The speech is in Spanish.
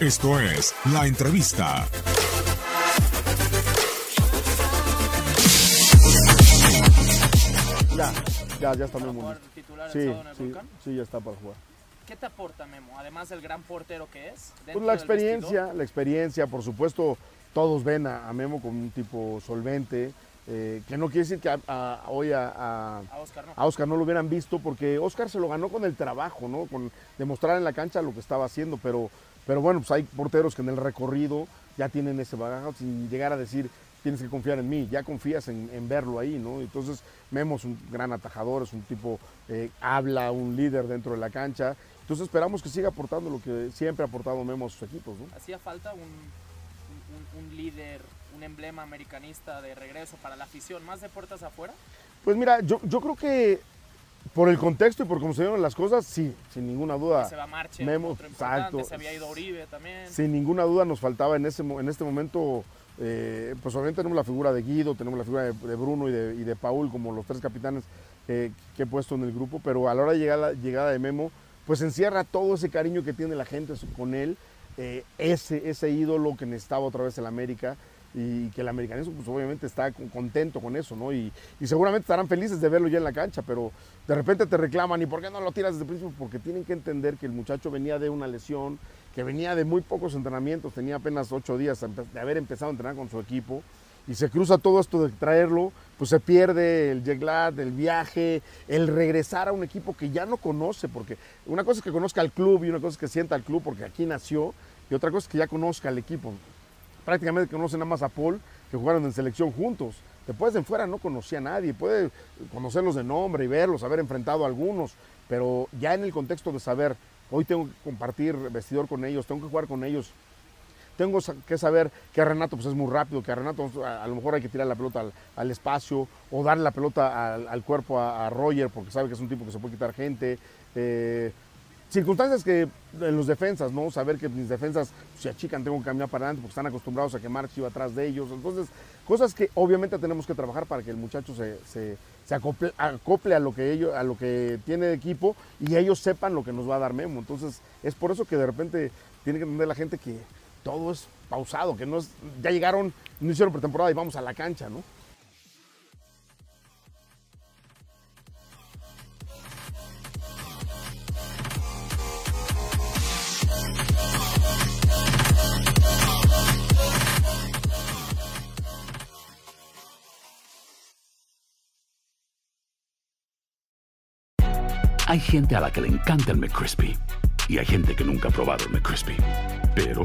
Esto es La Entrevista. Ya, ya, ya está Memo. Sí, sábado en el sí, Volcán? sí, ya está para jugar. ¿Qué te aporta Memo? Además del gran portero que es. Pues la experiencia, la experiencia, por supuesto, todos ven a, a Memo como un tipo solvente, eh, que no quiere decir que a- a- hoy a, a- A Oscar no. a Oscar no lo hubieran visto, porque Oscar se lo ganó con el trabajo, ¿no? Con demostrar en la cancha lo que estaba haciendo, pero, pero bueno, pues hay porteros que en el recorrido ya tienen ese bagaje, sin llegar a decir tienes que confiar en mí, ya confías en, en verlo ahí, ¿no? Entonces Memo es un gran atajador, es un tipo, eh, habla, un líder dentro de la cancha, entonces esperamos que siga aportando lo que siempre ha aportado Memo a sus equipos, ¿no? Hacía falta un, un- un- un líder, un emblema americanista de regreso para la afición, más de puertas afuera. Pues mira, yo, yo creo que por el contexto y por cómo se dieron las cosas, sí, sin ninguna duda. Se va Marche, Memo, otro importante, se había ido Oribe también. Sin ninguna duda nos faltaba en, ese, en este momento, eh, pues obviamente tenemos la figura de Guido, tenemos la figura de, de Bruno y de, y de Paul como los tres capitanes eh, que he puesto en el grupo, pero a la hora de llegar la llegada de Memo, pues encierra todo ese cariño que tiene la gente con él, eh, ese, ese ídolo que necesitaba otra vez el América y que el americanismo pues obviamente está con- contento con eso, ¿no? Y, y seguramente estarán felices de verlo ya en la cancha, pero de repente te reclaman, ¿y por qué no lo tiras desde el principio? Porque tienen que entender que el muchacho venía de una lesión, que venía de muy pocos entrenamientos, tenía apenas ocho días de haber empezado a entrenar con su equipo, y se cruza todo esto de traerlo, pues se pierde el jet el viaje, el regresar a un equipo que ya no conoce, porque una cosa es que conozca al club y una cosa es que sienta al club porque aquí nació, y otra cosa es que ya conozca al equipo. Prácticamente conoce nada más a Paul, que jugaron en selección juntos. Después de fuera no conocía a nadie, puede conocerlos de nombre y verlos, haber enfrentado a algunos, pero ya en el contexto de saber, hoy tengo que compartir vestidor con ellos, tengo que jugar con ellos, tengo que saber que Renato pues, es muy rápido, que a Renato a, a lo mejor hay que tirar la pelota al, espacio o darle la pelota al, cuerpo a, Roger porque sabe que es un tipo que se puede quitar gente. Eh, circunstancias que en los defensas, ¿no? Saber que mis defensas se achican, tengo que caminar para adelante porque están acostumbrados a que Marx iba atrás de ellos. Entonces, cosas que obviamente tenemos que trabajar para que el muchacho se, se- se acople, acople a lo que ellos, a lo que tiene de equipo y ellos sepan lo que nos va a dar Memo. Entonces, es por eso que de repente tiene que entender la gente que todo es pausado, que no es, ya llegaron, no hicieron pretemporada y vamos a la cancha, ¿no? Hay gente a la que le encanta el McCrispy y hay gente que nunca ha probado el McCrispy. Pero